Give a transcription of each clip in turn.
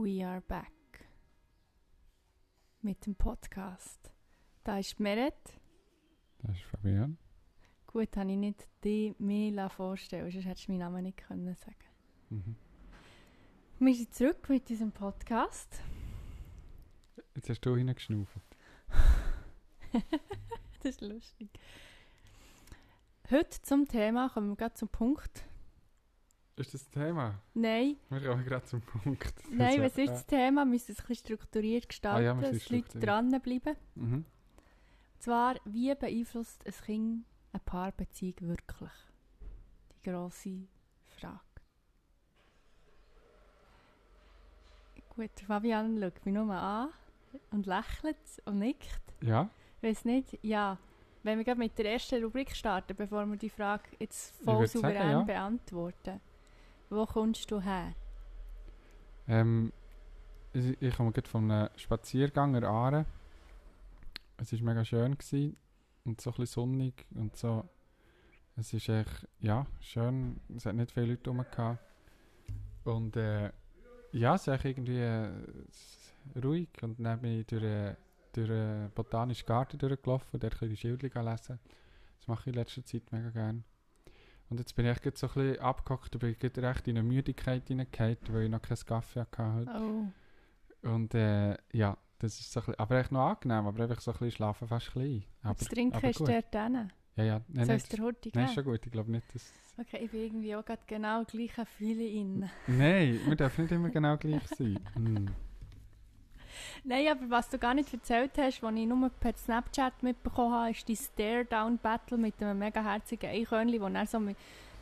We are back. Mit dem Podcast. Da ist Meret. Das ist Fabian. Gut, habe ich nicht die mir vorstellen sonst hättest du meinen Namen nicht können sagen Mhm. Wir sind zurück mit diesem Podcast. Jetzt hast du hineingeschnauft. das ist lustig. Heute zum Thema, kommen wir gerade zum Punkt. Ist das das Thema? Nein, Wir kommen gerade zum Punkt. Das nein, was ist das Thema? Wir müssen es ein bisschen strukturiert gestalten, Ah ja, dass die Leute dranbleiben. Mhm. Und zwar, wie beeinflusst ein Kind eine Paarbeziehung wirklich? Die grosse Frage. Gut, Fabian schaut mich nur an und lächelt und nickt. Ja? Ich weiß nicht, ja. Wenn wir gerade mit der ersten Rubrik starten, bevor wir die Frage jetzt voll würd sagen, souverän ja. beantworten. Wo kommst du her? Ähm, ich, ich komme gerade von einem Spaziergang an Aare. Es war mega schön gewesen und so ein sonnig und so. Es ist echt, ja, schön. Es hat nicht viele Leute rum. Und äh, ja, es ist echt irgendwie äh, ruhig. Und dann bin ich durch, äh, durch den Botanischen Garten durchgelaufen und dort ein bisschen die Schilder lesen. Das mache ich in letzter Zeit mega gerne. Und jetzt bin ich gerade so ein bisschen abgehockt und bin recht in eine Müdigkeit hineingefallen, weil ich noch keinen Kaffee hatte heute. Oh, Und äh, ja, das ist so ein bisschen, aber echt noch angenehm, aber einfach so ein bisschen schlafen fast klein. Aber, das Trinken ist dort drin. Ja, ja, nein, Soll nein, es der Horti nein, ist schon gut, ich glaube nicht, dass... Okay, ich bin irgendwie auch gerade genau gleich ein Feeling in. Nein, wir dürfen nicht immer genau gleich sein. Hm. Nein, aber was du gar nicht erzählt hast, was ich nur per Snapchat mitbekommen habe, ist die Stare-Down-Battle mit einem mega herzigen Eichhörnchen, wo er so mit,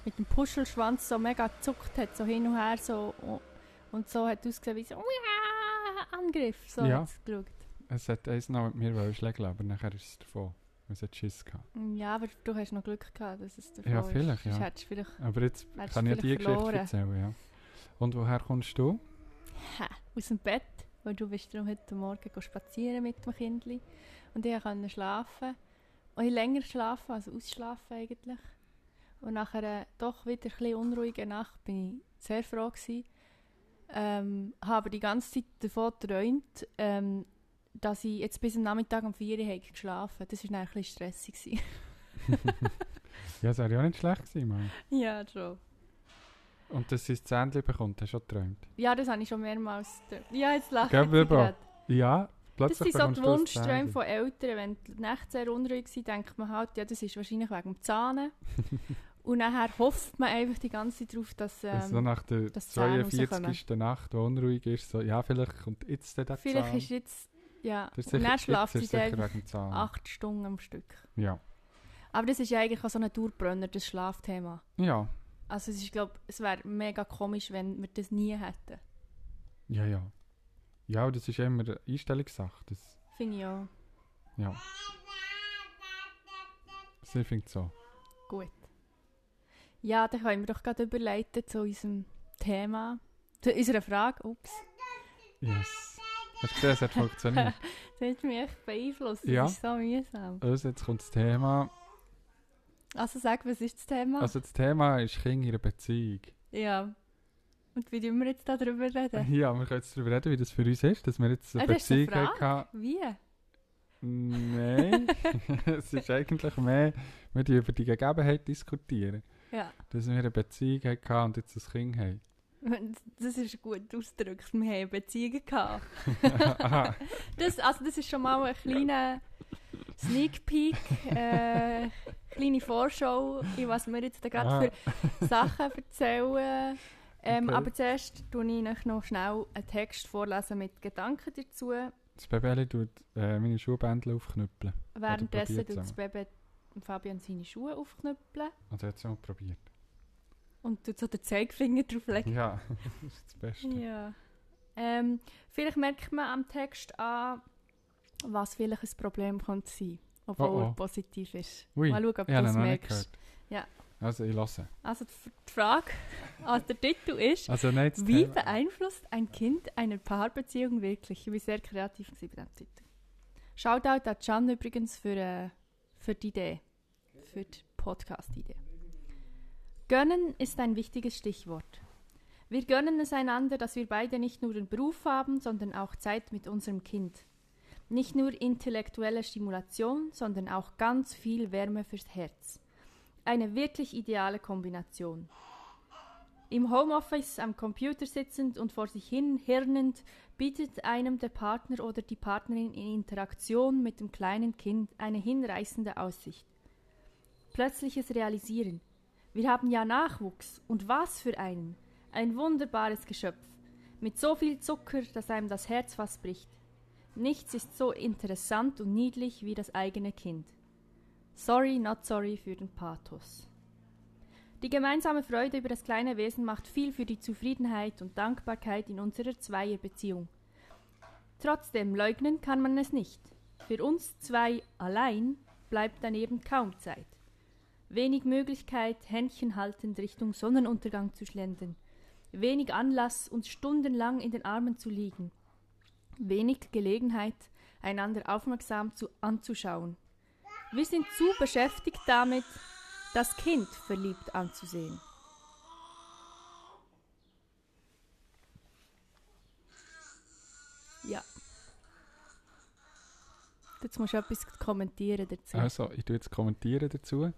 mit dem Puschelschwanz so mega gezuckt hat, so hin und her so und- und so hat ausgesehen wie so! Angriff, so Ja. hat's geschaut. Es hat eins noch mit mir schlägeln, aber nachher ist es davon. Es hat Schiss gehabt. Ja, aber du hast noch Glück gehabt, dass es der Ja, vielleicht, ist. Ja. vielleicht Aber jetzt kann ich die vielleicht Geschichte verloren. erzählen, ja. Und woher kommst du? ha, aus dem Bett, weil du bist darum heute Morgen spazieren mit dem Kindli und ich konnte schlafen. Und ich länger schlafen, also ausschlafen eigentlich. Und nach einer doch wieder ein bisschen unruhigen Nacht bin ich sehr froh gewesen. Ähm, habe die ganze Zeit davon geträumt, ähm, dass ich jetzt bis am Nachmittag um 4 Uhr habe geschlafen Das war dann ein bisschen stressig. Ja, das wäre ja auch nicht schlecht gewesen, Mann. ja, schon. Und dass sie das Zähnchen bekommt, hast du schon geträumt? Ja, das habe ich schon mehrmals geträumt. Ja, jetzt lache ich gerade. Ja, Das plötzlich sind so die das Wunschträume von Eltern. Wenn die Nächte sehr unruhig sind, denkt man halt, ja, das ist wahrscheinlich wegen dem Zahn. Und nachher hofft man einfach die ganze Zeit darauf, dass Also so ähm, nach der dass die Zähne 42. Nacht, die unruhig ist, so, ja, vielleicht kommt jetzt der vielleicht Zahn. ist jetzt, ja, Das ist und sicher, dann schlaft sie dann acht Stunden am Stück. Ja. Aber das ist ja eigentlich auch so ein Dauerbrenner, das Schlafthema. Ja, Also es ist, glaube es wäre mega komisch, wenn wir das nie hätten. ja, ja. Ja, das ist immer eine Einstellungssache. Das, Finde ich auch ja. Sie findet so. gut. Ja, dann können wir doch gerade überleiten zu unserem Thema, zu unserer Frage. Ups. Yes. Hast du gesehen, es hat funktioniert. Das hat mich echt beeinflusst. Das Ja. ist so mühsam. Also jetzt kommt das Thema. Also sag, was ist das Thema? Also das Thema ist Kinder in einer Beziehung. ja. Und wie tun wir jetzt darüber reden? Ja, wir können jetzt darüber reden, wie das für uns ist, dass wir jetzt eine Ah, eine Beziehung Frage? hatten. Wie? Nein, es ist eigentlich mehr, wir über die Gegebenheit diskutieren. Ja. Dass wir eine Beziehung hatten und jetzt ein Kind haben. Das ist gut ausgedrückt. Wir haben Beziehungen gehabt. Aha. Das, also das ist schon mal ein kleiner Sneak Peek, äh, kleine Vorschau, in was wir jetzt gerade Ah. für Sachen erzählen. Ähm, Okay. Aber zuerst tue ich euch noch schnell einen Text vorlesen mit Gedanken dazu. Das Baby tut äh, meine Schuhbändel aufknüppeln. Währenddessen tut es das Baby Fabian seine Schuhe aufknüppeln Also jetzt mal probiert. und tut so den Zeigefinger drauflegen. Ja, das ist das Beste. Ja. Ähm, vielleicht merkt man am Text an, was vielleicht ein Problem könnte sein obwohl Oh, oh. er positiv ist. Ui, Mal schauen, ob ich du es merkst. Ja. Also ich lasse. Also die Frage, also der Titel ist, Also nein, wie Thema- beeinflusst ein Kind eine Paarbeziehung wirklich? Ich war sehr kreativ bei diesem Titel. Shoutout an Can übrigens für, äh, für die Idee, für die Podcast-Idee. Gönnen ist ein wichtiges Stichwort. Wir gönnen es einander, dass wir beide nicht nur den Beruf haben, sondern auch Zeit mit unserem Kind. Nicht nur intellektuelle Stimulation, sondern auch ganz viel Wärme fürs Herz. Eine wirklich ideale Kombination. Im Homeoffice am Computer sitzend und vor sich hin hirnend bietet einem der Partner oder die Partnerin in Interaktion mit dem kleinen Kind eine hinreißende Aussicht. Plötzliches Realisieren. Wir haben ja Nachwuchs. Und was für einen. Ein wunderbares Geschöpf. Mit so viel Zucker, dass einem das Herz fast bricht. Nichts ist so interessant und niedlich wie das eigene Kind. Sorry, not sorry für den Pathos. Die gemeinsame Freude über das kleine Wesen macht viel für die Zufriedenheit und Dankbarkeit in unserer Zweierbeziehung. Trotzdem leugnen kann man es nicht. Für uns zwei allein bleibt daneben kaum Zeit. Wenig Möglichkeit, Händchen haltend Richtung Sonnenuntergang zu schlendern. Wenig Anlass, uns stundenlang in den Armen zu liegen. Wenig Gelegenheit, einander aufmerksam zu, anzuschauen. Wir sind zu beschäftigt damit, das Kind verliebt anzusehen. Ja. Jetzt musst du etwas kommentieren dazu. Also, ich tue jetzt kommentieren dazu.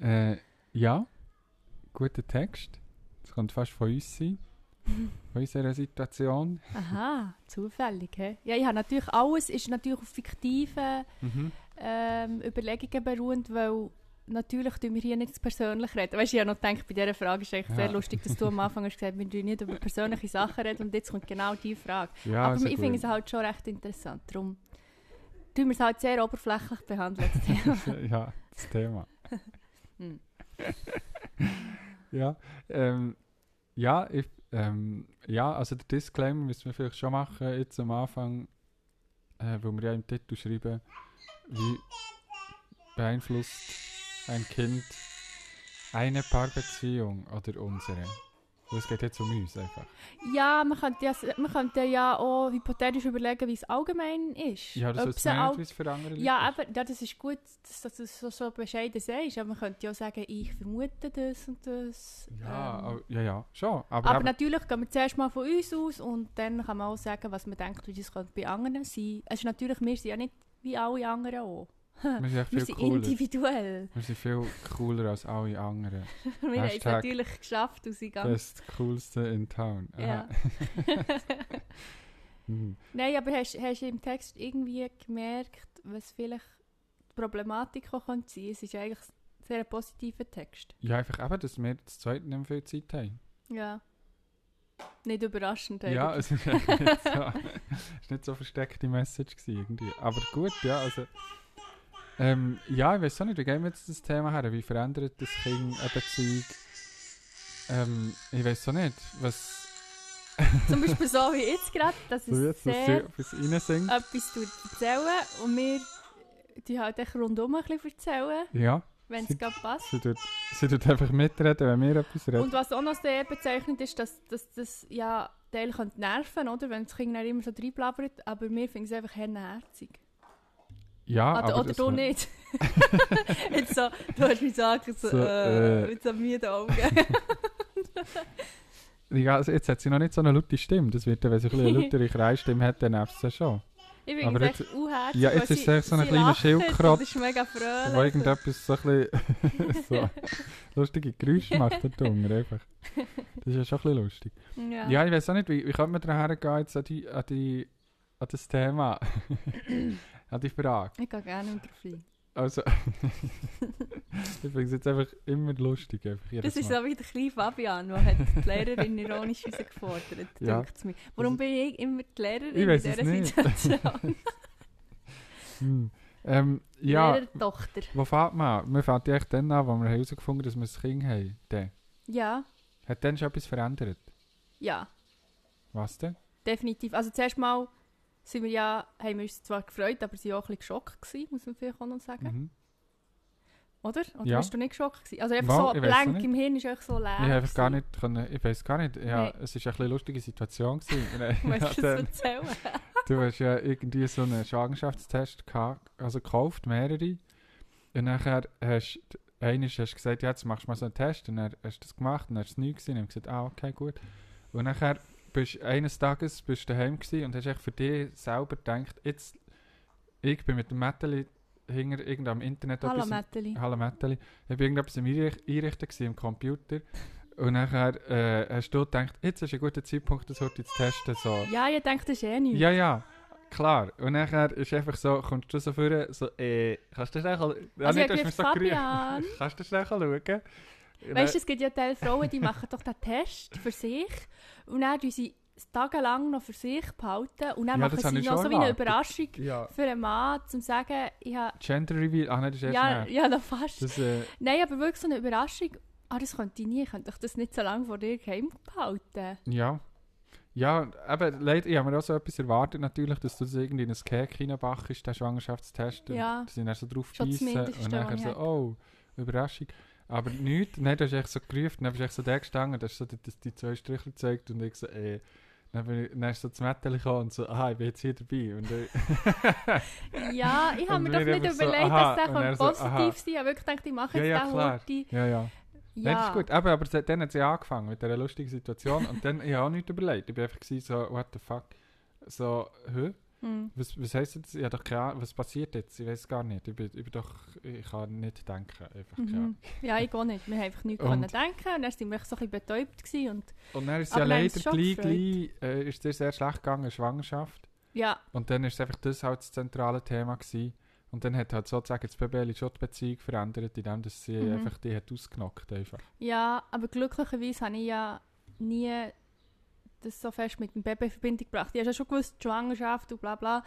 Äh, ja, guter Text. Das könnte fast von uns sein. Unserer Situation. Aha, zufällig, hä? Ja, ich habe natürlich alles ist natürlich auf fiktiven Mhm. ähm, Überlegungen beruhend, weil natürlich tun wir hier nicht persönlich reden. Weißt du, ich habe noch gedacht, bei dieser Frage ist es sehr Ja. lustig, dass du am Anfang hast gesagt, wir tun nicht über persönliche Sachen reden und jetzt kommt genau diese Frage. Ja, Aber sehr ich finde es halt schon recht interessant. Darum tun wir es halt sehr oberflächlich behandeln. das Thema. ja, das Thema. Hm. ja, ähm, ja, ich, ähm, ja, also der Disclaimer müssen wir vielleicht schon machen, jetzt am Anfang, äh, wo wir ja im Titel schreiben, wie beeinflusst ein Kind eine Paarbeziehung oder unsere. Und Es geht jetzt um uns einfach. ja, man könnte ja, man könnte ja auch hypothetisch überlegen, wie es allgemein ist. Ja, das ist nicht, wie es für andere Leute Ja, aber ja, das ist gut, dass, dass du es so, so bescheiden sagst. Aber man könnte ja auch sagen, ich vermute das und das. Ja, ähm. ja, ja, schon. Aber, Aber, aber natürlich gehen wir zuerst mal von uns aus und dann kann man auch sagen, was man denkt, wie das könnte bei anderen sein. Es ist natürlich, wir sind ja nicht wie alle anderen auch. Wir sind Wir sind individuell. Wir sind viel cooler als alle anderen. Wir haben es natürlich geschafft und sind ganz... Das coolste in town. Ja. Nein, aber hast, hast du im Text irgendwie gemerkt, was vielleicht die Problematik auch könnte sein? Es ist eigentlich ein sehr positiver Text. Ja, einfach eben, dass wir das zweite nicht viel Zeit haben. Ja. Nicht überraschend Ja, es ist eigentlich nicht so, ist nicht so versteckte Message gewesen irgendwie. Aber gut, ja, also... Ähm, ja, ich weiß auch nicht, wie gehen wir jetzt das Thema her? Wie verändert das Kind eine Beziehung? Ähm, ich weiß auch nicht, was... Zum Beispiel so wie jetzt gerade, dass so es sehr etwas erzählen und wir die halt echt rundum ein bisschen erzählen, Ja, wenn es gerade passt. sie tut, sie tut einfach mitreden, wenn wir etwas reden. Und was auch noch sehr bezeichnend ist, dass, dass das ja Teil könnte nerven, oder? Wenn das Kind dann immer so reinblabbert, aber wir finden es einfach herzig. Ja, oder aber oder das du nicht. jetzt so, du hast mich sagen, so, So, äh, äh. mit so müden Augen. Ja, also jetzt hat sie noch nicht so eine laute Stimme. Das wird, wenn sie ein bisschen eine lautere Kreisstimme hat, dann nervt sie schon. Ich finde Aber jetzt- unherzig. ja, jetzt ist es echt so ein kleiner und ist mega fröhlich. Wo irgendetwas so ein bisschen so lustige Geräusche macht da drunter einfach. Das ist ja schon ein bisschen lustig. Ja. Ja, ich weiß auch nicht, wie, wie könnte man daher gehen jetzt an, die, an, die, an das Thema? an die Frage. Ich gehe gerne mit drauf ein. Also, ich finde es jetzt einfach immer lustig. Einfach Das ist Mal. so wie der kleine Fabian, der hat die Lehrerin ironisch herausgefordert, Ja. denkt mir. Warum bin ich immer die Lehrerin Ich in es dieser. Situation? Hm. Ähm, ja, Lehrertochter. wo fängt man an? Man ja echt dann an, wo wir herausgefunden haben, dass wir ein Kind haben. Dann. Ja, Hat dann schon etwas verändert? ja, Was denn? definitiv. Also zuerst mal sind wir ja, haben wir uns zwar gefreut, aber sie waren auch ein bisschen geschockt gewesen, muss man vielleicht auch noch sagen. Mhm. Oder? Oder Ja. bist du nicht geschockt gewesen? Also einfach Mal, so ich blank im Hirn ist einfach so leer. Ich einfach gar nicht können, ich weiß gar nicht, ja, Nein. es war eine lustige Situation. gewesen. Ich Weißt du das dann- erzählen? du hast ja irgendwie so einen Schwangerschaftstest also gekauft, mehrere. Und nachher hast einmal hast du gesagt, ja, jetzt machst du mal so einen Test und dann hast du das gemacht und dann hast du es nicht gesehen und wir gesagt, ah, okay, gut. Und nachher bist eines Tages bist du daheim und hast echt für dich selber gedacht, jetzt, ich bin mit dem Metteli hinter irgendeinem Internet Hallo Mätteli. Hallo Metteli. Ich war irgendetwas Einrich- Einrichten gewesen, im Computer. Und nachher äh, hast du gedacht, jetzt ist ein guter Zeitpunkt, das heute zu testen. So. Ja, ich denke, das ist eh nichts. Ja, ja, klar. Und nachher ist einfach so, kommst du so vor, so, äh, kannst du das schnell... Ja, Also nicht, hast mich so. Kannst du schnell schauen? Weißt du, es gibt ja Teil Frauen, die machen doch den Test für sich und dann tun sie tagelang noch für sich behalten und dann Ja, machen sie noch so wie eine. Überraschung Ja, für einen Mann, um zu sagen, ich habe... Gender Reveal, ah nein, das ist erst Ja, näher. ja, da fast. Das, äh, Nein, aber wirklich so eine Überraschung. Ah, das könnte ich nie. Ich könnte doch das nicht so lange vor dir geheim behalten. ja. Ja, eben, leider, ich habe mir auch so etwas erwartet natürlich, dass du das irgendwie in ein Cake reinbachst, den Schwangerschaftstest. und Ja. dass sie dann so drauf beißen und dann so, oh, Überraschung. Aber nichts, nein, du hast echt so gerufen, dann bist du echt so da gestanden, hast so die, die, die zwei Striche gezeigt und ich so, äh, dann, bin ich, dann ist so das Mädchen gekommen und so, aha, ich bin jetzt hier dabei. Und ich, Ja, ich habe mir doch nicht so, überlegt, aha, dass der er so, positiv aha. sein Ich habe wirklich gedacht, ich mache Ja, jetzt ja, den klar. Horti. ja, ja. Nein, das ist gut. Aber se- dann hat sie angefangen mit dieser lustigen Situation und dann, ich habe auch nichts überlegt. Ich bin einfach so, what the fuck. So, hä? Hm. Was, was heisst jetzt? Ich habe doch keine Ahnung, was passiert jetzt? Ich weiß gar nicht. Ich bin, ich bin doch, ich kann nicht denken. Einfach. Mhm. Ja, ich auch nicht. Wir haben einfach nichts Und- können denken und dann waren wir so ein bisschen betäubt. Gewesen und Und dann ist es ja leider gleich, gleich äh, ist sehr schlecht gegangen, Schwangerschaft. ja, Und dann ist einfach das halt das zentrale Thema gewesen. Und dann hat halt sozusagen das Baby schon die Beziehung verändert, indem dass sie Mhm. einfach die hat ausgenockt einfach. ja, aber glücklicherweise habe ich ja nie das so fest mit dem Baby in Verbindung gebracht. Ich habe ja schon gewusst, die Schwangerschaft und bla bla.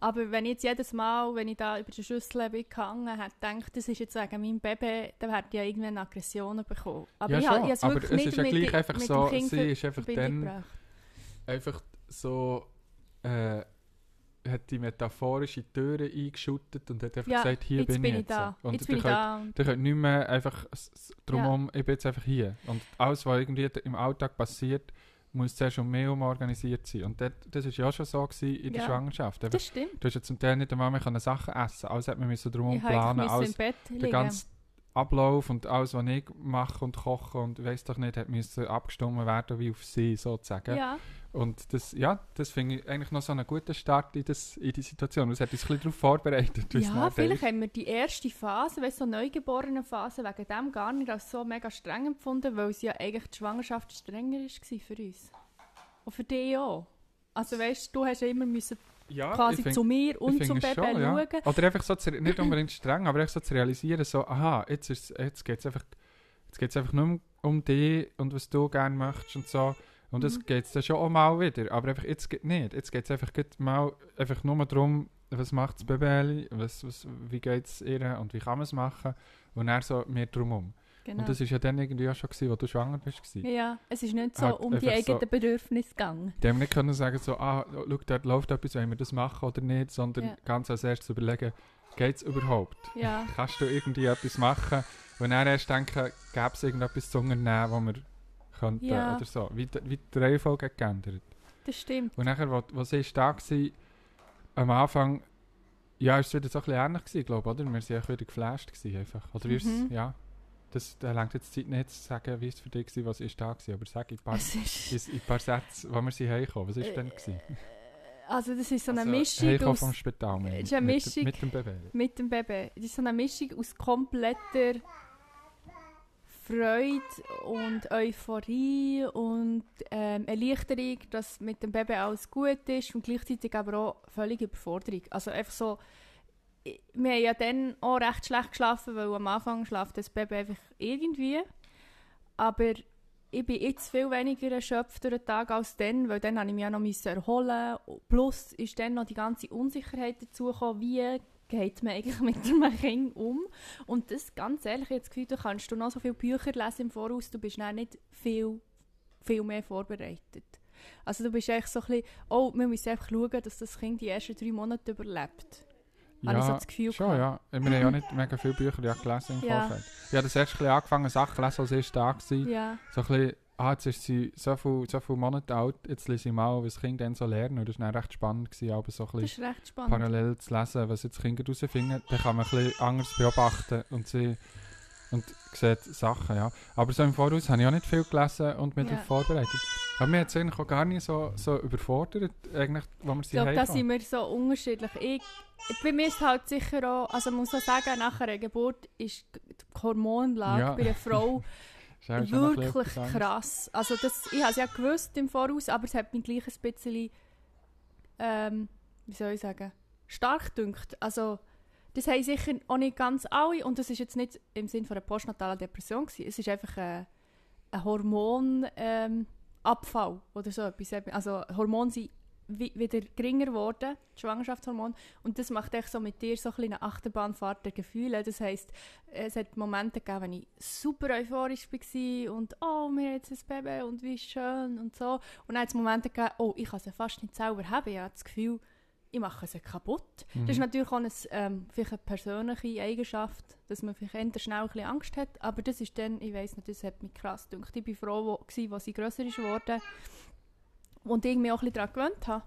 Aber wenn ich jetzt jedes Mal, wenn ich da über die Schüssel bin gehangen habe, gedacht, das ist jetzt wegen meinem Baby, dann hätte ich ja irgendwann Aggressionen bekommen. Aber ja ich, schon, habe ich habe es wirklich nicht ist ja mit, gleich mit einfach dem so, Kind sie ist einfach dann gebracht. einfach so, äh, hat die metaphorische Türen eingeschüttet und hat einfach Ja, gesagt, hier jetzt bin, bin ich ich da. Und Jetzt bin ich da. und- Ihr könnt nicht mehr einfach drumherum, ich bin jetzt einfach hier. Und alles, was irgendwie im Alltag passiert, muss zuerst schon mehr umorganisiert sein. Und das, das ist ja auch schon so gewesen in der Ja. Schwangerschaft. Das stimmt. du hast ja zum Teil nicht einmal mehr Sachen essen Alles hat man müssen drumherum Ich planen. Alles, im Bett der ganze Ablauf und alles, was ich mache und koche und weiss doch nicht, hat müssen abgestimmt werden wie auf sie sozusagen. Ja, Und das, ja, das finde ich eigentlich noch so einen guten Start in, das, in die Situation. Das hat uns ein bisschen darauf vorbereitet. ja vielleicht haben wir die erste Phase, weißt, so neugeborene Phase, wegen dem gar nicht als so mega streng empfunden, weil es ja eigentlich die Schwangerschaft strenger war für uns. Und für dich auch. Also weißt du, hast ja immer müssen ja, quasi find- zu mir und zum Baby schon, ja. schauen. Oder einfach so, zu, nicht unbedingt streng, aber einfach so zu realisieren, so, aha, jetzt, ist, jetzt geht es einfach, jetzt geht's einfach nur um, um dich und was du gerne möchtest und so. Und das Mhm. geht es dann schon auch mal wieder, aber einfach jetzt geht nicht. Jetzt geht es einfach mal einfach nur darum, was macht das Baby, was, was, wie geht es ihr und wie kann man es machen und dann so mehr drumherum. Genau. Und das war ja dann irgendwie auch schon, gewesen, wo du schwanger bist. gewesen. ja, es ist nicht so Halt um die einfach so- eigenen Bedürfnisse gegangen. Die haben nicht können sagen, so, ah, schau, dort läuft etwas, wollen wir das machen oder nicht, sondern Ja. ganz als erstes überlegen, geht es überhaupt? Ja, Kannst du irgendwie etwas machen? Und dann erst denken, gäbe es irgendetwas zu unternehmen, was wir könnten Ja. oder so. Wie, wie die Reihenfolge geändert. das stimmt. Und nachher, wo sie ist da war, am Anfang, ja, ist es wieder so ein bisschen ähnlich gewesen, glaube ich, oder? Wir waren ja wieder geflasht gewesen, einfach. Oder es, Mhm. ja. Das, da langt jetzt Zeit nicht zu sagen, wie es für dich war, was ist da war, aber sag in ein paar, in Sätzen, wo wir sie heimgekommen. Was war denn? Gewesen? also das ist so eine Also, Mischung aus vom Spital, eine mit, Mischung- mit dem Baby. mit dem Baby. Es ist so eine Mischung aus kompletter Freude und Euphorie und ähm, Erleichterung, dass mit dem Baby alles gut ist und gleichzeitig aber auch völlige Überforderung. Also einfach so, wir haben ja dann auch recht schlecht geschlafen, weil am Anfang schlaft das Baby einfach irgendwie. Aber ich bin jetzt viel weniger erschöpft durch den Tag als dann, weil dann musste ich mich ja noch erholen. Plus ist dann noch die ganze Unsicherheit dazugekommen, wie geht man eigentlich mit einem Kind um. Und das, ganz ehrlich, das Gefühl, du kannst du noch so viele Bücher lesen im Voraus, du bist dann nicht viel, viel mehr vorbereitet. Also du bist echt so ein bisschen, oh, wir müssen einfach schauen, dass das Kind die ersten drei Monate überlebt. Habe ich so das Gefühl schon, gehabt. ja. Wir haben ja nicht mega viele Bücher ja gelesen im Ja. Vorfeld. Ich habe das erst ein bisschen angefangen, Sachen zu lesen, als ich da war. Ja, So ein bisschen, ah, jetzt ist sie so viele so viel Monate alt, jetzt lese ich mal, was das Kind dann so lernen. Und das war recht spannend, gewesen, aber so ein bisschen parallel zu lesen, was jetzt Kinder herausfinden. Dann kann man ein bisschen anders beobachten und sie und sieht Sachen, ja. Aber so im Voraus habe ich auch nicht viel gelesen und mich Ja. darauf vorbereitet. Aber mir hat es eigentlich auch gar nicht so, so überfordert, eigentlich, wo wir Ich sie glaube, da sind wir so unterschiedlich. Ich, bei mir ist halt sicher auch, also man muss auch sagen, nach einer Geburt ist die Hormonlage Ja. bei einer Frau Wirklich krass. Also das, ich habe es ja gewusst im Voraus, aber es hat mich gleich ein bisschen, ähm, wie soll ich sagen, stark dünkt. Also das haben sicher auch nicht ganz alle und das ist jetzt nicht im Sinne von einer postnatalen Depression gewesen. Es ist einfach ein, ein Hormonabfall ähm, oder so etwas. Also Hormone sind wieder geringer geworden, die Schwangerschaftshormone. Und das macht echt so mit dir so ein eine Achterbahnfahrt der Gefühle. Das heisst, es hat Momente gegeben, wenn ich super euphorisch war und «Oh, wir haben jetzt ein Baby und wie schön» und so. Und dann hat es Momente gegeben, «Oh, ich kann sie fast nicht selber haben. Ich habe das Gefühl, ich mache sie kaputt.» Das ist Mhm. natürlich auch eine, ähm, vielleicht eine persönliche Eigenschaft, dass man vielleicht eher schnell ein bisschen Angst hat. Aber das ist dann, ich weiss nicht, das hat mich krass gedacht. Ich war froh, wo, gewesen, als sie grösser ist geworden und ich mich auch ein bisschen daran gewöhnt habe.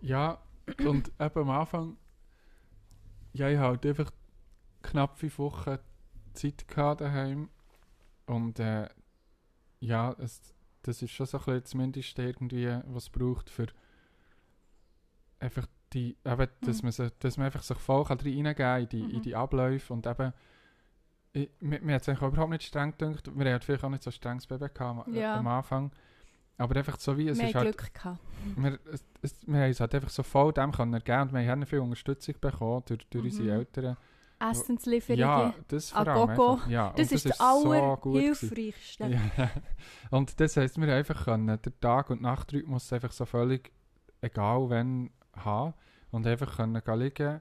Ja, und eben am Anfang, ja, ich hatte halt einfach knapp fünf Wochen Zeit gehabt daheim. Und äh, ja, es, das ist schon so ein bisschen zumindest irgendwie, was es braucht für einfach die, eben, dass, Mhm. man sich, dass man einfach sich voll kann reingehen kann in die, in Mhm. die Abläufe und eben ich, mir, mir hat es überhaupt nicht streng gedacht. Wir hatten vielleicht auch nicht so strenges Baby gehabt Ja. am Anfang. Aber einfach so wie, es Wir ist haben halt Glück gehabt. wir, es, es, wir haben uns halt einfach so voll dem können ergeben und wir haben viel Unterstützung bekommen durch, durch Mhm. unsere Eltern. Essenslieferungen. Ja, das vor allem einfach. Ja, das ist das so gut gewesen. Allerhilfreichste. Ja. Und das heisst, wir einfach können den Tag- und Nachtrhythmus einfach so völlig egal wann haben und einfach können gehen liegen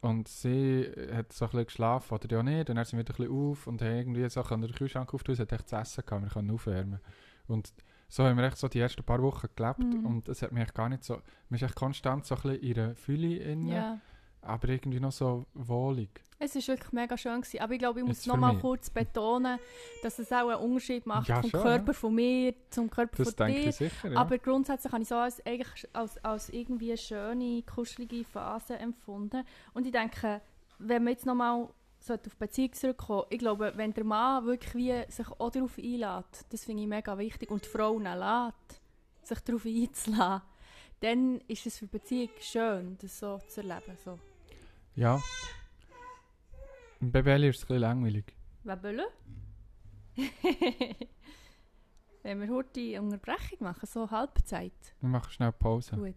und sie hat so ein bisschen geschlafen oder ja nicht und dann sind wir wieder ein bisschen auf und haben irgendwie so können den Kühlschrank auftun, sie hat echt zu essen gehabt, wir können aufwärmen und so haben wir echt so die ersten paar Wochen gelebt Mhm. und es hat mich echt gar nicht so, man ist echt konstant so ein bisschen in einer Fülle inne, Ja. aber irgendwie noch so wohlig. Es war wirklich mega schön. Gewesen. Aber ich glaube, ich muss Jetzt für noch mal mich. kurz betonen, dass es auch einen Unterschied macht Ja, vom schon, Körper von mir zum Körper Das von denke dir. ich sicher, ja. Aber grundsätzlich habe ich so als, eigentlich als, als irgendwie eine schöne, kuschelige Phase empfunden. Und ich denke, wenn man jetzt nochmal auf die Beziehung zurückkommen, ich glaube, wenn der Mann wirklich wie sich auch darauf einlädt, das finde ich mega wichtig, und die Frau ihn lässt, sich darauf einzulassen, dann ist es für die Beziehung schön, das so zu erleben. So. ja. Im Babeli ist es ein bisschen langweilig. Webele? Wenn wir heute die Unterbrechung machen, so Halbzeit. Wir machen schnell Pause. Gut.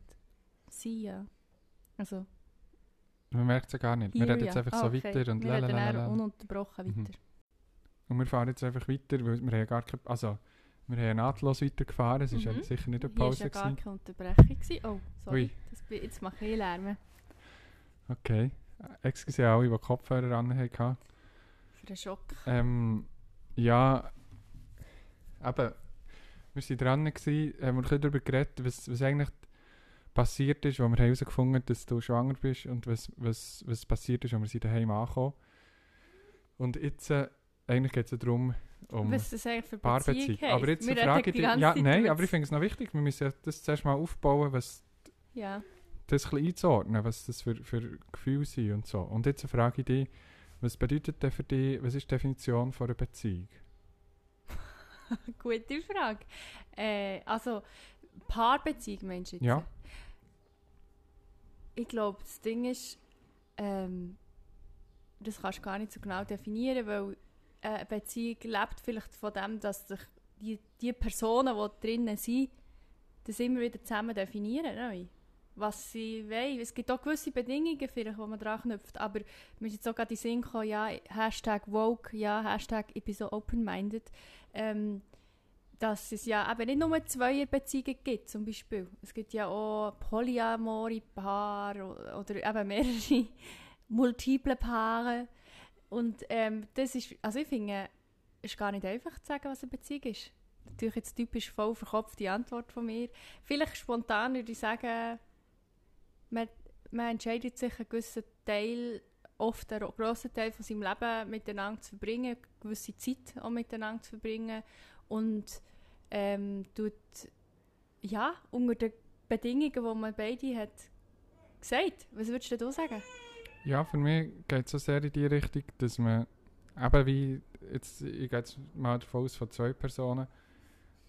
Sie ja. Also, Man merkt es ja gar nicht. Wir reden jetzt einfach Ah, so okay. weiter und Wir reden dann ununterbrochen Mhm. weiter. Und wir fahren jetzt einfach weiter, weil wir haben gar keine, also wir haben nahtlos weitergefahren, es war Mhm. ja sicher nicht eine Hier war Pause. ja gar keine Unterbrechung. Gewesen. Oh, sorry. Das, jetzt mache ich Lärm. Okay. Äh, Excuse alle, die Kopfhörer an hatten. Für den Schock. Ähm, ja, eben, wir waren dran, gewesen, haben wir ein bisschen darüber geredet, was, was eigentlich passiert ist, wo wir herausgefunden haben, dass du schwanger bist und was, was, was passiert ist, als wir sind daheim angekommen. Und jetzt, äh, eigentlich geht es ja darum, um was das eigentlich für Beziehung Paarbeziehung. Aber jetzt Wir frage ich dich, ja, Zeit nein, aber ich finde es noch wichtig, wir müssen das zuerst mal aufbauen, was Ja. das ein bisschen einzuordnen, was das für, für Gefühle sind und so. Und jetzt frage ich dich, was bedeutet denn für dich, was ist die Definition von einer Beziehung? Gute Frage. Äh, also, Paarbeziehung meinst du jetzt? Ja. Ich glaube, das Ding ist, ähm, das kannst du gar nicht so genau definieren, weil äh, eine Beziehung lebt vielleicht von dem, dass sich die, die Personen, die drinnen sind, das immer wieder zusammen definieren. Was sie wollen. Es gibt auch gewisse Bedingungen, vielleicht, wo man dran knüpft. Aber mir ist jetzt auch gerade in den Sinn gekommen, ja, Hashtag woke, ja, Hashtag ich bin so open-minded. Ähm, dass es ja eben nicht nur Zweierbeziehungen gibt, zum Beispiel. Es gibt ja auch polyamore Paare oder eben mehrere multiple Paare. Und ähm, das ist, also ich finde, es ist gar nicht einfach zu sagen, was eine Beziehung ist. Natürlich jetzt typisch voll verkopfte Antwort von mir. Vielleicht spontan würde ich sagen, man, man entscheidet sich einen gewissen Teil, oft einen grossen Teil von seinem Leben miteinander zu verbringen, eine gewisse Zeit auch miteinander zu verbringen und ähm, tut, ja, unter den Bedingungen, die man beide hat gesagt. Was würdest du sagen? Ja, für mich geht es so sehr in die Richtung, dass man eben wie jetzt, ich gehe jetzt mal davon aus von zwei Personen,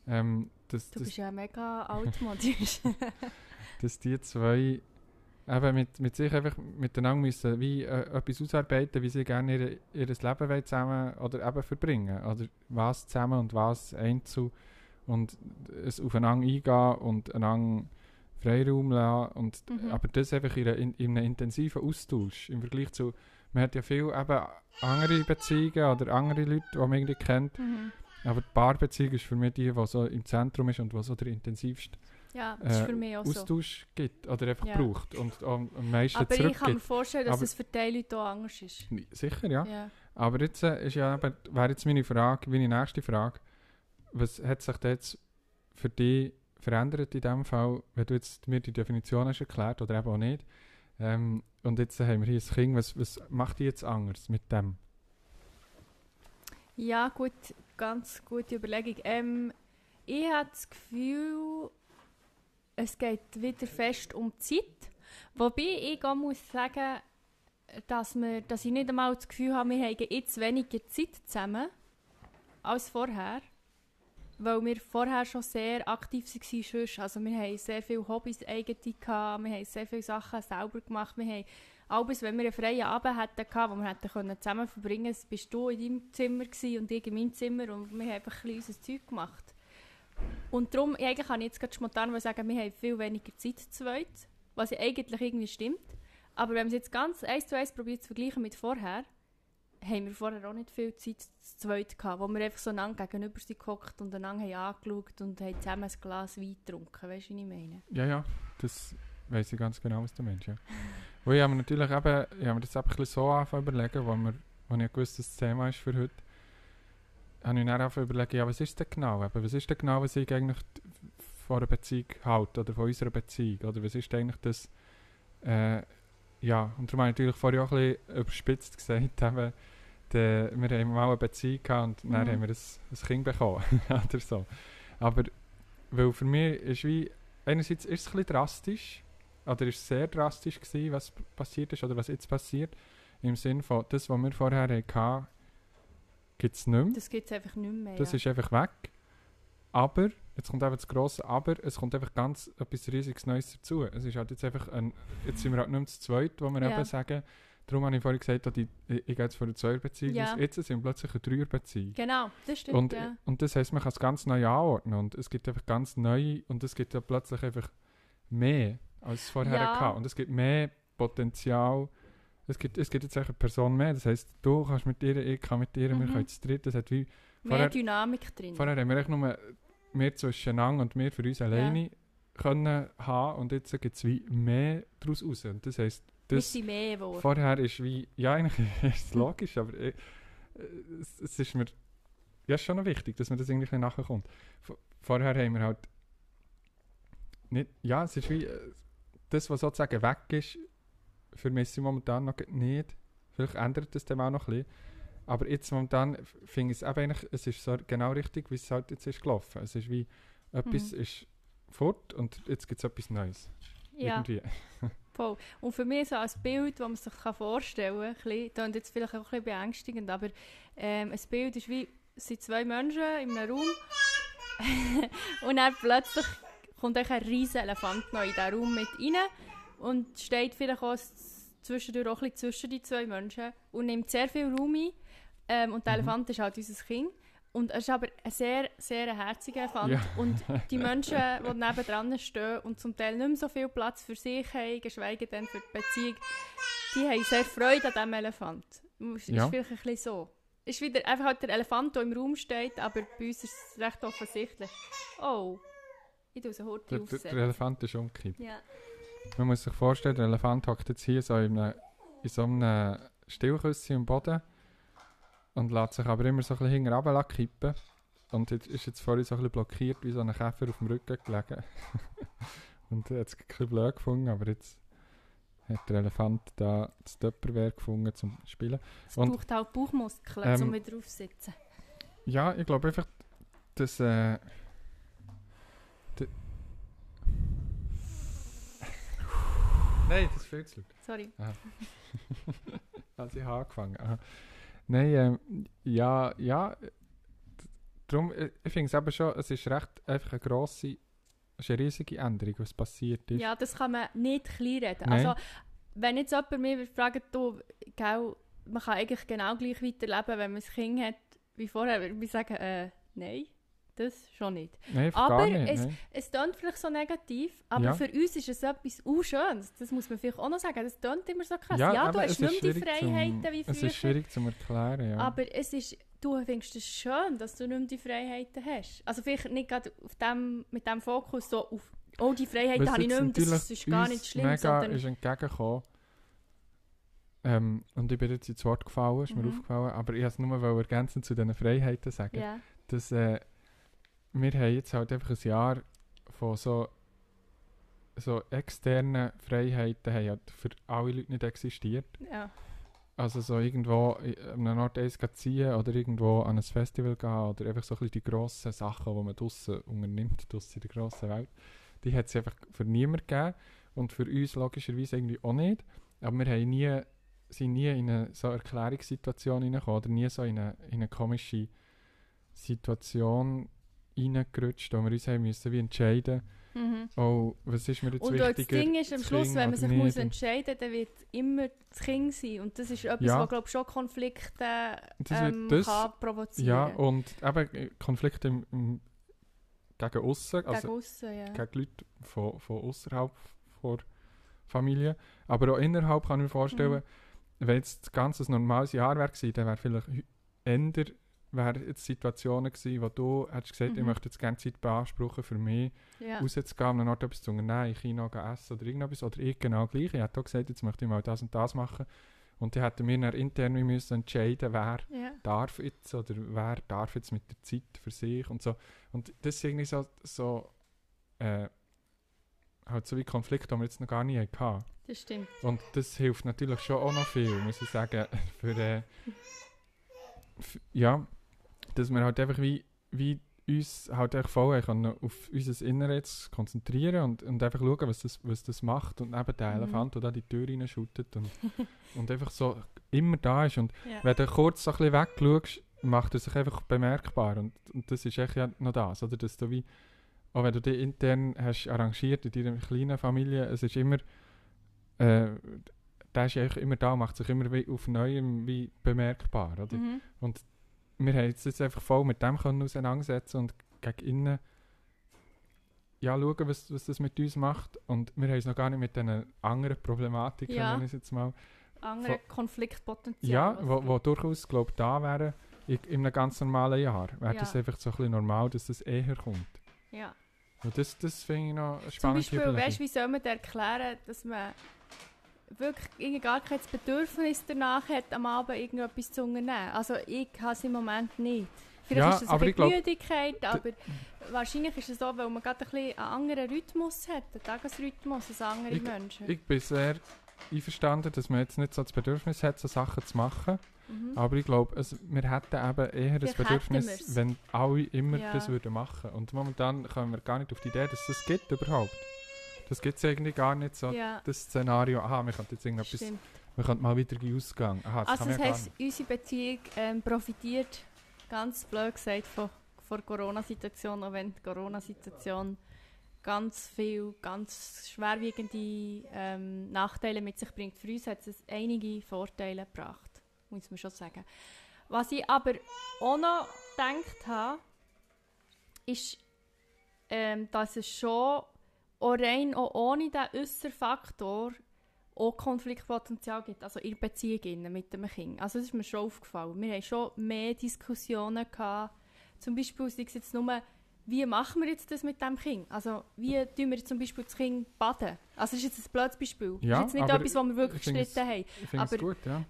ähm, dass, Du dass, bist ja mega altmodisch. dass die zwei eben mit, mit sich einfach miteinander müssen wie äh, etwas ausarbeiten, wie sie gerne ihr, ihr Leben zusammen oder eben verbringen. Oder was zusammen und was einzeln und es aufeinander eingehen und einander Freiraum lassen. Und, Mhm. Aber das einfach in, in einem intensiven Austausch im Vergleich zu, man hat ja viel eben andere Beziehungen oder andere Leute, die man irgendwie kennt, mhm. aber die Paarbeziehung ist für mich die, die so im Zentrum ist und die so der intensivste Ja, das ist Äh, für mich auch so. Austausch gibt oder einfach Ja. braucht und am am meisten Aber ich kann mir zurückgibt. vorstellen, dass Aber- es für die Leute auch anders ist. Sicher, ja. Ja. Aber jetzt äh, ist ja eben, wäre jetzt meine Frage, meine nächste Frage, was hat sich jetzt für dich verändert in dem Fall, wenn du jetzt mir die Definition hast erklärt oder eben auch nicht, ähm, und jetzt haben wir hier ein Kind, was, was macht die jetzt anders mit dem? Ja, gut, ganz gute Überlegung. Ähm, ich habe das Gefühl, es geht wieder fest um die Zeit. Wobei ich auch muss sagen, dass, wir, dass ich nicht einmal das Gefühl habe, wir haben jetzt weniger Zeit zusammen als vorher. Weil wir vorher schon sehr aktiv waren. Also wir haben sehr viele Hobbys eigene gehabt, wir haben sehr viele Sachen selber gemacht, wir haben alles, wenn wir einen freien Abend gehabt, wo wir hätten können zusammen verbringen können, bist du in deinem Zimmer und ich in meinem Zimmer und wir haben einfach ein unser Zeug gemacht. Und darum, eigentlich kann ich jetzt gerade spontan sagen, wir haben viel weniger Zeit zu zweit, was ja eigentlich irgendwie stimmt. Aber wenn man es jetzt ganz eins zu eins probiert zu vergleichen mit vorher, haben wir vorher auch nicht viel Zeit zu zweit gehabt, wo wir einfach so einander gegenüber sind gehockt und einander haben angeschaut und haben zusammen ein Glas Wein getrunken. Weißt du, was ich meine? Ja, ja, das weiß ich ganz genau, was du meinst, ja. Wo ich habe mir natürlich eben, ich habe mir das eben ein bisschen so angefangen überlegen, wo, wir, wo ich gewusst das Thema ist für heute, habe ich dann zu überlegen, ja, was ist denn genau, eben, was ist denn genau, was ich eigentlich von einer Beziehung halte, oder von unserer Beziehung, oder was ist eigentlich das, äh, ja, und darum habe ich natürlich vorher auch ein bisschen überspitzt gesagt, eben, der, wir haben mal eine Beziehung gehabt und dann Mhm. haben wir ein, ein Kind bekommen, oder so. Aber, weil für mich ist wie, einerseits ist es ein bisschen drastisch, oder ist sehr drastisch gewesen, was passiert ist, oder was jetzt passiert, im Sinn von, das, was wir vorher hatten, gibt es nicht mehr. Das gibt es einfach nicht mehr. Das ja. ist einfach weg. Aber, jetzt kommt einfach das grosse Aber, es kommt einfach ganz etwas riesiges Neues dazu. Es ist halt jetzt einfach ein, jetzt sind wir halt nicht mehr zu zweit, wo wir Ja. eben sagen, darum habe ich vorhin gesagt, dass ich, ich, ich gehe jetzt von einer Zweierbeziehung Ja. aus, jetzt sind wir plötzlich eine Dreierbeziehung. Genau, das stimmt, Und, ja. und das heisst, man kann es ganz neu anordnen und es gibt einfach ganz neu und es gibt ja plötzlich einfach mehr als es vorher Ja. hatte. Und es gibt mehr Potenzial. Es gibt, es gibt jetzt eine Person mehr. Das heisst, du kannst mit ihr, ich kann mit ihr, wir Mhm. können zu dritt. Das hat wie, Mehr vorher- Dynamik drin. vorher haben wir echt nur wir zwischeneinander und wir für uns alleine können haben und jetzt gibt es wie mehr daraus raus. Und das heisst, Wir das mehr geworden. vorher ist wie, ja eigentlich ist es logisch, aber äh, es, es ist mir ja ist schon noch wichtig, dass man das irgendwie nachkommt. Vorher haben wir halt nicht, ja es ist wie, äh, das was sozusagen weg ist, vermisse ich momentan noch nicht. Vielleicht ändert das dann auch noch ein bisschen. Aber jetzt momentan finde ich es eben eigentlich, es ist so genau richtig, wie es halt jetzt ist gelaufen. Es ist wie, etwas Mhm. ist fort und jetzt gibt es etwas Neues. Ja, Irgendwie. voll. Und für mich so als Bild, das man sich vorstellen kann, ein bisschen, jetzt vielleicht auch ein bisschen beängstigend, aber ähm, ein Bild ist wie, es sind zwei Menschen in einem Raum und dann plötzlich kommt ein riesen Elefant noch in diesen Raum mit rein und steht vielleicht auch zwischendurch auch ein bisschen zwischen die zwei Menschen und nimmt sehr viel Raum ein. Ähm, und der Mhm. Elefant ist halt unser Kind. Und er ist aber ein sehr, sehr herziger Elefant. Ja. Und die Menschen, die nebendran stehen und zum Teil nicht mehr so viel Platz für sich haben, geschweige denn für die Beziehung, die haben sehr Freude an diesem Elefant. Ist Ja. vielleicht ein bisschen so. Ist wieder einfach halt der Elefant, der im Raum steht, aber bei uns ist es recht offensichtlich. Oh, ich tue so Der, Horti der, der aufsetzen. Elefant ist umgekippt. Ja. Man muss sich vorstellen, der Elefant hockt jetzt hier so in, einem, in so einem Stillküsschen am Boden und lässt sich aber immer so ein bisschen hinten kippen. Und jetzt ist jetzt vorhin so ein bisschen blockiert, wie so ein Käfer auf dem Rücken gelegen. und hat es ein bisschen blöd gefunden, aber jetzt hat der Elefant da das Tupperware gefunden zum Spielen. Es Und- braucht halt Bauchmuskeln, Ähm, um wieder aufzusitzen. Ja, ich glaube einfach, dass... Äh, Nein, das ist viel zu laut. Sorry. Also ich habe angefangen. Aha. Nein, ähm, ja, ja. Darum, ich, ich finde es eben schon, es ist recht einfach eine grosse, es ist eine riesige Änderung, was passiert ist. Ja, das kann man nicht kleinreden. Nein. Also, wenn jetzt jemand mir fragt, du, gell, man kann eigentlich genau gleich weiterleben, wenn man ein Kind hat wie vorher, würde ich sagen, äh, nein, das schon nicht. Einfach Aber nicht. es-. Es klingt vielleicht so negativ, aber Ja. für uns ist es etwas Unschönes. Das muss man vielleicht auch noch sagen. Das klingt immer so krass. Ja, Ja, du hast es nicht mehr die schwierig zum- Freiheiten wie Es früher. ist schwierig zu erklären, ja. Aber es ist, du findest es schön, dass du nicht mehr die Freiheiten hast. Also vielleicht nicht gerade auf dem, mit dem Fokus so auf «Oh, die Freiheiten habe ich nicht mehr, das ist gar nicht schlimm», mega sondern... ist entgegengekommen. Ähm, und ich bin jetzt ins Wort gefallen, ist mir Mhm. aufgefallen, aber ich wollte es nur ergänzend zu diesen Freiheiten sagen. ja. dass äh, wir haben jetzt halt einfach ein Jahr von so, so externen Freiheiten haben halt für alle Leute nicht existiert. ja. Also so irgendwo an einen Ort eins ziehen oder irgendwo an ein Festival gehen oder einfach so ein bisschen die grossen Sachen, die man draussen unternimmt, draussen in der grossen Welt, die hat es einfach für niemanden gegeben und für uns logischerweise irgendwie auch nicht. Aber wir haben nie, sind nie in eine so Erklärungssituation hineingekommen oder nie so in eine, in eine komische Situation reingerutscht, wo wir uns haben müssen wie entscheiden Mhm. oh, was ist mir jetzt Und auch das wichtiger? Ding ist, am das Schluss, wenn man sich nicht? muss Und- entscheiden muss, dann wird immer das Kind sein. Und das ist etwas, Ja. was, glaube schon Konflikte Das ähm, das- kann provozieren Ja, und eben äh, Konflikte im, im, gegen Gegen also aussen, ja. gegen Leute von, von außerhalb der Familie. Aber auch innerhalb kann ich mir vorstellen, Mhm. wenn jetzt das ganze ein normales Jahr wäre dann wäre vielleicht hü- eher wäre jetzt Situationen gewesen, wo du hättest gesagt, ich Mhm. möchte jetzt gerne Zeit beanspruchen für mich, ja. rauszugehen, an einen Ort etwas zu unternehmen, in Kino gehen essen oder irgendetwas. Oder ich genau gleich. Ich hätte auch gesagt, jetzt möchte ich mal das und das machen. Und die hätten wir dann intern müssen entscheiden, wer ja. darf jetzt oder wer darf jetzt mit der Zeit für sich und so. Und das ist irgendwie so, so äh, halt so wie Konflikt, den wir jetzt noch gar nie hatten. Das stimmt. Und das hilft natürlich schon auch noch viel, muss ich sagen, für, äh, f- ja, dass wir halt einfach wie, wie uns halt echt voll können, auf unser Inneres konzentrieren und, und einfach schauen, was das, was das macht und eben der Mhm. Elefant, der da die Tür reinschüttet und, und einfach so immer da ist und Ja. wenn du kurz so ein bisschen wegschaust, macht er sich einfach bemerkbar. Und, und das ist echt ja noch das, oder? Dass du wie, auch wenn du dich intern hast arrangiert in deiner kleinen Familie, es ist immer, äh, der ist ja immer da, und macht sich immer wie auf Neuem wie bemerkbar, oder? Mhm. Wir haben jetzt das einfach voll mit dem können auseinandersetzen und gegen innen ja, schauen, was, was das mit uns macht. Und wir haben es noch gar nicht mit diesen anderen Problematiken, Ja. nenne ich jetzt mal, Andere Konfliktpotenzial. ja, wo, wo durchaus glaub, da wären, in, in einem ganz normalen Jahr, wäre Ja. das einfach so ein bisschen normal, dass das eher kommt. Ja. Und das, das finde ich noch eine Zum Beispiel, weißt du, wie soll man dir erklären, dass man wirklich irgendwie gar kein Bedürfnis danach hat, am Abend irgendetwas zu unternehmen? Also ich habe es im Moment nicht. Vielleicht Ja, ist das aber ein ich bisschen glaub- Müdigkeit, aber wahrscheinlich ist es so, weil man gerade ein bisschen einen anderen Rhythmus hat, einen Tagesrhythmus als andere Ich- Menschen. Ich bin sehr einverstanden, dass man jetzt nicht so das Bedürfnis hat, so Sachen zu machen. mhm. Aber ich glaube, wir hätten eben eher das Bedürfnis, wir's. wenn alle immer Ja. das würden machen. Und momentan kommen wir gar nicht auf die Idee, dass das gibt überhaupt. Das gibt es irgendwie gar nicht so. ja, Das Szenario, aha, wir könnten jetzt irgendetwas, stimmt. wir könnten mal wieder Ausgang. Aha, das Also das heisst, unsere Beziehung ähm, profitiert, ganz blöd gesagt, von, von der Corona-Situation, auch wenn die Corona-Situation ganz viel, ganz schwerwiegende ähm, Nachteile mit sich bringt. Für uns hat es einige Vorteile gebracht, muss man schon sagen. Was ich aber auch noch gedacht habe, ist, ähm, dass es schon auch rein auch ohne diesen äußeren Faktor auch Konfliktpotenzial gibt, also in Beziehungen mit dem Kind. Also das ist mir schon aufgefallen. Wir haben schon mehr Diskussionen gehabt, zum Beispiel sei es jetzt nur, wie machen wir jetzt das mit dem Kind? Also wie tun wir zum Beispiel das Kind baden? Also das ist jetzt ein blödes Beispiel. Ja, das ist jetzt nicht etwas, wo wir wirklich gestritten haben. Ich aber- gut, ja.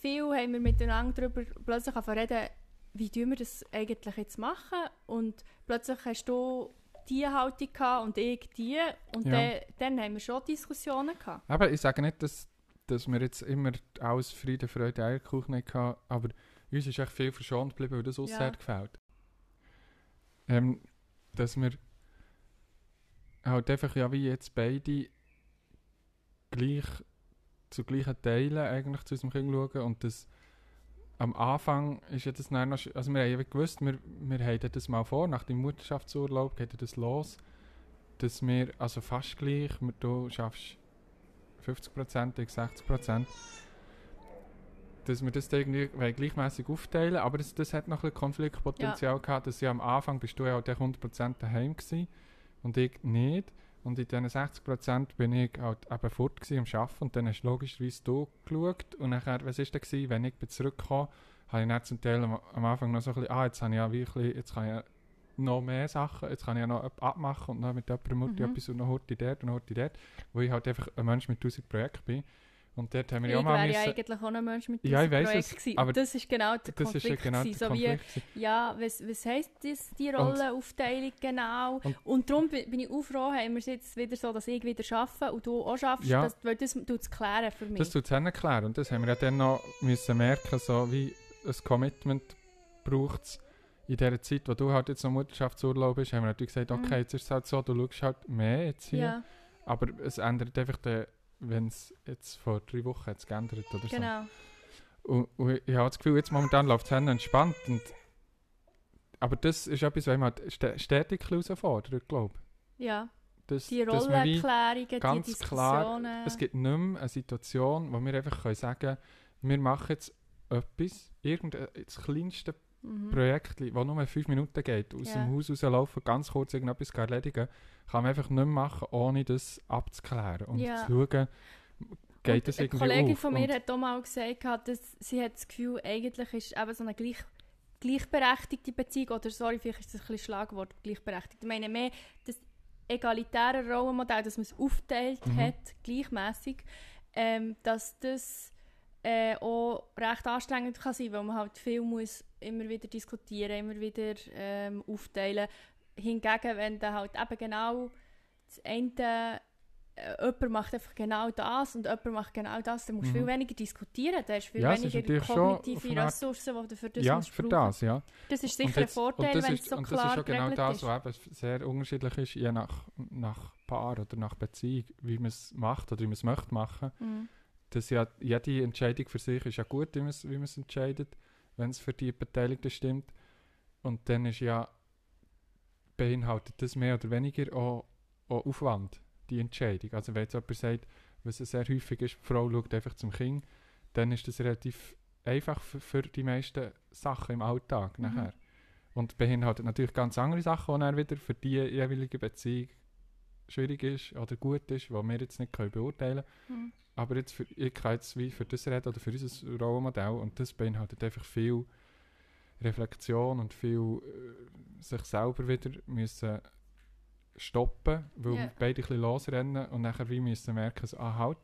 Viel haben wir miteinander darüber plötzlich reden, wie tun wir das eigentlich jetzt machen? Und plötzlich hast du diese Haltung gehabt und ich die. Und Ja. dann, dann haben wir schon Diskussionen gehabt. Aber ich sage nicht, dass, dass wir jetzt immer alles Friede, Freude, Eierkuchen hatten, aber uns ist echt viel verschont geblieben, weil das uns Ja. sehr gefällt. Ähm, dass wir halt einfach ja wie jetzt beide gleich zu gleichen Teilen eigentlich zu unserem Kind schauen und das am Anfang ist ja das dann noch, also wir haben ja gewusst, wir, wir haben das mal vor, nach dem Mutterschaftsurlaub geht das los, dass wir, also fast gleich, du schaffst 50%, ich 60%, dass wir das irgendwie gleichmäßig aufteilen, aber das, das hat noch ein Konfliktpotenzial gehabt, dass ja am Anfang bist du ja halt echt 100% daheim gewesen und ich nicht. Und in diesen 60% bin ich halt eben fort am Arbeiten und dann hast du logischerweise du geschaut und nachher, was denn gewesen, wenn ich bin zurückgekommen, habe ich dann zum Teil am, am Anfang noch so ein bisschen, ah, jetzt habe ich ja wirklich, jetzt kann ich ja noch mehr Sachen, jetzt kann ich ja noch etwas abmachen und noch mit jemandem Mhm. etwas und noch heute dort und heute dort, wo ich halt einfach ein Mensch mit 1000 Projekten bin. Und dort haben wir Ich ja auch mal wäre ja müssen, eigentlich auch ein Mensch mit Ja, ich weiss Projekt es, gewesen. aber das ist genau der das ist ja Konflikt. genau der so Konflikt. wie, ja, was, was heisst das, die Rollenaufteilung genau? Und- Und, darum bin ich auch froh, haben wir es jetzt wieder so, dass ich wieder arbeite und du auch schaffst, Ja. das, weil das tut es klären für mich. Das tut es klären. Und das haben wir ja dann noch müssen merken, so wie ein Commitment braucht es in dieser Zeit, wo du halt jetzt noch Mutterschaftsurlaub bist, haben wir natürlich gesagt, Mhm. okay, jetzt ist es halt so, du schaust halt mehr jetzt hier. ja, Aber es ändert einfach, den- wenn es jetzt vor drei Wochen hat's geändert oder genau. so. Und, und ich habe das Gefühl, jetzt momentan läuft es entspannt. Und, aber das ist etwas, was man ste- stetig herausfordert, glaube ich. Ja, Das, die Rollenerklärungen, die ganz klar, Diskussionen. Es gibt nicht mehr eine Situation, wo wir einfach können sagen können, wir machen jetzt etwas, irgendein das kleinste mhm. Projekt, das nur fünf Minuten geht, aus Ja. dem Haus rauslaufen, ganz kurz irgendetwas erledigen, kann man einfach nicht machen, ohne das abzuklären und Ja. zu schauen, geht und das eine irgendwie Kollegin auf. von mir Und- hat auch mal gesagt, dass sie hat das Gefühl, eigentlich ist eben so eine gleich, gleichberechtigte Beziehung, oder sorry, vielleicht ist das ein bisschen Schlagwort, gleichberechtigt. Ich meine mehr das egalitäre Rollenmodell, dass man es aufteilt Mhm. hat, gleichmäßig, ähm, dass das äh, auch recht anstrengend kann sein, weil man halt viel muss immer wieder diskutieren, immer wieder ähm, aufteilen. Hingegen, wenn dann halt eben genau das eine äh, jemand macht einfach genau das und jemand macht genau das, dann musst du Mhm. viel weniger diskutieren, dann hast viel Ja, ist weniger kognitive Ressourcen, die du für das ja, für das, ja. Das ist Und sicher jetzt- ein Vorteil, und wenn ist, es so und klar das ist auch genau das, ist. was eben sehr unterschiedlich ist, je nach, nach Paar oder nach Beziehung, wie man es macht oder wie man es möchte machen. Mhm. Das ja, jede Entscheidung für sich ist ja gut, wie man es, wie entscheidet, wenn es für die Beteiligten stimmt. Und dann ist ja, beinhaltet das mehr oder weniger auch, auch Aufwand, die Entscheidung. Also wenn jetzt jemand sagt, was sehr häufig ist, die Frau schaut einfach zum Kind, dann ist das relativ einfach für, für die meisten Sachen im Alltag Mhm. nachher. Und beinhaltet natürlich ganz andere Sachen, die dann wieder für die jeweilige Beziehung schwierig ist oder gut ist, die wir jetzt nicht können beurteilen können. Mhm. Aber jetzt für, ich kann jetzt wie für das reden oder für unser Rollenmodell und das beinhaltet einfach viel Reflexion und viel äh, sich selber wieder müssen stoppen, weil wir beide ein bisschen losrennen und nachher wie müssen merken, so, ah halt,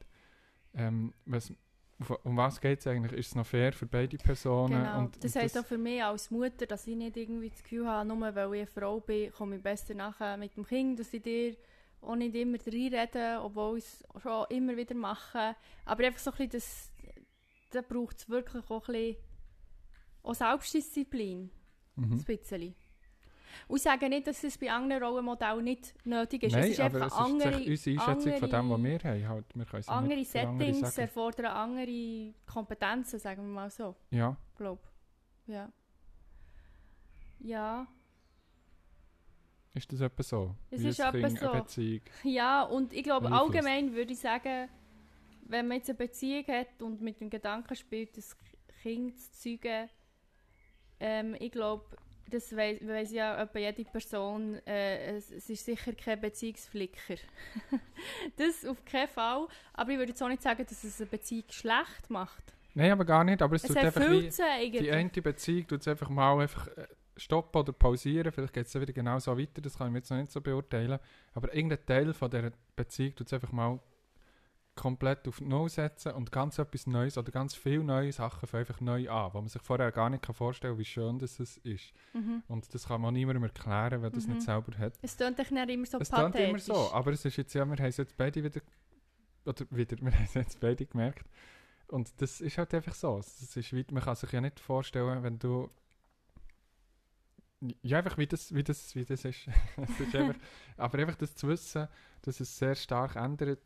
ähm, was, um was geht es eigentlich? Ist es noch fair für beide Personen? Genau. Und, das und heisst auch für mich als Mutter, dass ich nicht irgendwie das Gefühl habe, nur weil ich eine Frau bin, komme ich besser nachher mit dem Kind, dass ich dir auch nicht immer reinrede, obwohl ich es schon immer wieder mache. Aber einfach so ein bisschen, das, da braucht es wirklich auch ein bisschen auch Selbstdisziplin, mhm. ein bisschen. Und ich sage nicht, dass es bei anderen Rollenmodellen nicht nötig ist. Nein, es ist aber einfach es ist andere, unsere Einschätzung von dem, was andere- wir haben. Halt, wir können andere nicht andere Settings sagen. erfordern andere Kompetenzen, sagen wir mal so. Ja, glaube Ja. Ja. Ist das etwa so? Es Wie ist etwa so. eine Beziehung? Ja, und ich glaube Beeinflusst. allgemein würde ich sagen, wenn man jetzt eine Beziehung hat und mit dem Gedanken spielt, das Kind zu zeugen, ähm, ich glaube, das weiss, weiss ja etwa jede Person, äh, es, es ist sicher kein Beziehungsflicker. das auf keinen Fall. Aber ich würde jetzt auch nicht sagen, dass es eine Beziehung schlecht macht. Nein, aber gar nicht. Aber es, Es tut einfach wie, die eine Beziehung tut es einfach mal einfach äh, stoppen oder pausieren. Vielleicht geht es wieder genau so weiter, das kann ich mir jetzt noch nicht so beurteilen. Aber irgendein Teil von dieser Beziehung tut es einfach mal komplett auf Null setzen und ganz etwas Neues oder ganz viele neue Sachen fangen einfach neu an, wo man sich vorher gar nicht kann vorstellen kann, wie schön das ist. Mhm. Und das kann man niemandem erklären, wenn das Mhm. nicht selber hat. Es klingt doch nicht immer so es klingt pathetisch. immer so, aber es ist jetzt ja, wir haben es jetzt beide wieder, oder wieder, wir haben es jetzt beide gemerkt. Und das ist halt einfach so. Es ist weit, man kann sich ja nicht vorstellen, wenn du ja, einfach wie das, wie das, wie das ist. ist einfach, aber einfach das zu wissen, dass es sehr stark ändert,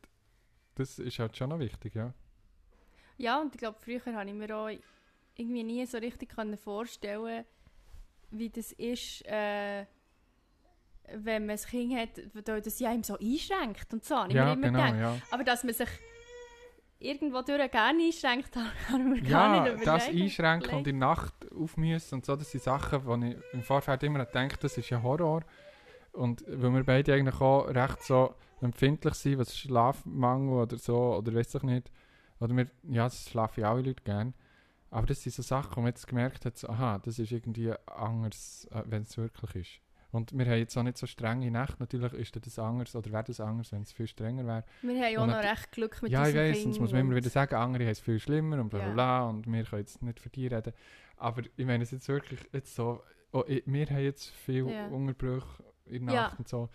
das ist halt schon noch wichtig, ja. Ja, und ich glaube, früher habe ich mir auch irgendwie nie so richtig können vorstellen wie das ist, äh, wenn man ein Kind hat, das ja ihm so einschränkt und so. ich mir Ja, immer genau, gedacht. ja. Aber dass man sich irgendwo durch gerne einschränkt, habe ich mir gar Ja, nicht überlegt. das Einschränken und in der Nacht aufmüssen und so, das sind Sachen, wo ich im Vorfeld immer denke, das ist ja Horror. Und weil wir beide eigentlich auch recht so empfindlich sind, was Schlafmangel oder so, oder weiß ich nicht, oder wir, ja, das schlafen ja alle Leute gern. Aber das sind so Sachen, wo man jetzt gemerkt hat, so, aha, das ist irgendwie anders, äh, wenn es wirklich ist. Und wir haben jetzt auch nicht so strenge Nächte. Natürlich ist das anders, oder wäre das anders, wenn es viel strenger wäre. Wir haben auch Und noch nat- recht Glück mit Ja, ich weiß, sonst muss man immer wieder sagen, andere haben es viel schlimmer und bla bla Ja. bla und wir können jetzt nicht für die reden. Aber ich meine es jetzt wirklich jetzt so, oh, ich, wir haben jetzt viel Ja. Unterbrüche in der Ja. Nacht und so.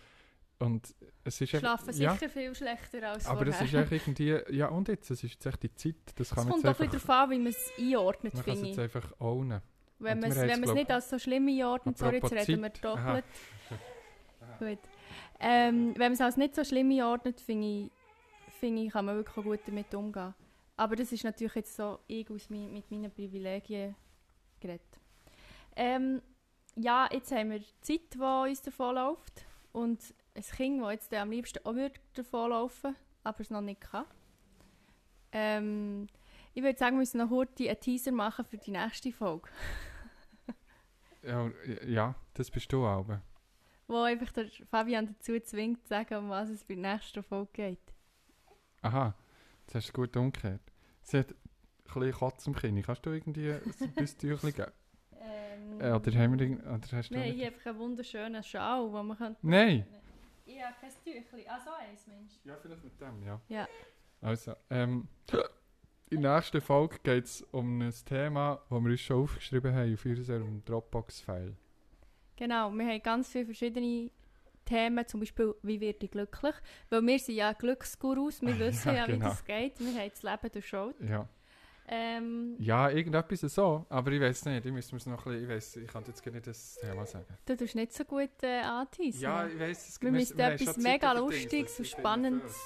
Und es ist Schlafen ja, sicher viel schlechter als aber das ist vorher. echt irgendwie, ja und jetzt, es ist jetzt echt die Zeit, das Es kann man kommt auch bisschen darauf an, wie man es einordnet, man kann es jetzt einfach ownen. Wenn man es wir nicht als so schlimm einordnet, sorry, jetzt reden wir doppelt. Gut. Ähm, wenn man es als nicht so schlimm einordnet, finde ich, finde ich, kann man wirklich gut damit umgehen. Aber das ist natürlich jetzt so ich aus mein, mit meinen Privilegien geredet. Ähm, ja, jetzt haben wir die Zeit, die uns davonläuft. Und ein Kind, das jetzt am liebsten auch würde davonlaufen aber es noch nicht kann. Ähm, ich würde sagen, wir müssen noch heute einen Teaser machen für die nächste Folge. Ja, ja, das bist du auch. Wo einfach der Fabian dazu zwingt, zu sagen, um was es bei der nächsten Folge geht. Aha, das hast du gut umgekehrt. Sie hat ein bisschen Kotz im Kinn. Kannst du irgendwie ein Büsstüchchen geben? Ähm, Äh, oder haben wir irgend- oder hast du Nein, nicht- hier einfach einen wunderschönen Schal, wo man kann... Nein! Ich habe kein Tüchlein. Ah, so eins, Mensch. Ja, vielleicht mit dem, ja. Ja. Also, ähm, in der nächsten Folge geht es um ein Thema, das wir uns schon aufgeschrieben haben auf unserem Dropbox-File. Genau, wir haben ganz viele verschiedene Themen, zum Beispiel, wie werde ich glücklich? Weil wir sind ja Glücksgurus, wir wissen Ja, ja, wie genau. das geht. Wir haben das Leben durchschaut. Ja. Ähm, ja, irgendetwas so, aber ich weiß nicht. Ich müsste mir's noch ein bisschen, ich weiß, ich kann jetzt gar nicht das Thema sagen. du tust nicht so gut äh, anteasen. Ja, ich weiß, es Wir müssen etwas mega Lustiges und Spannendes.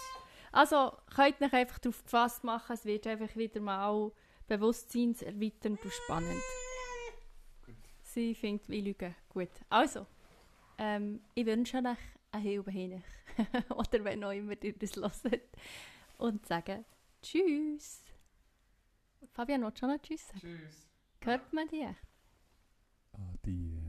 Also, könnt euch einfach darauf gefasst machen, es wird einfach wieder mal bewusstseinserweiternd und spannend. Sie findet, ich lüge. Gut. Also, ähm, ich wünsche euch eine Hilfe hin. Oder wenn auch immer ihr das hört. Und sage Tschüss. Fabian, willst du schon noch Tschüss sagen? Tschüss. Hört man dich? Adieu.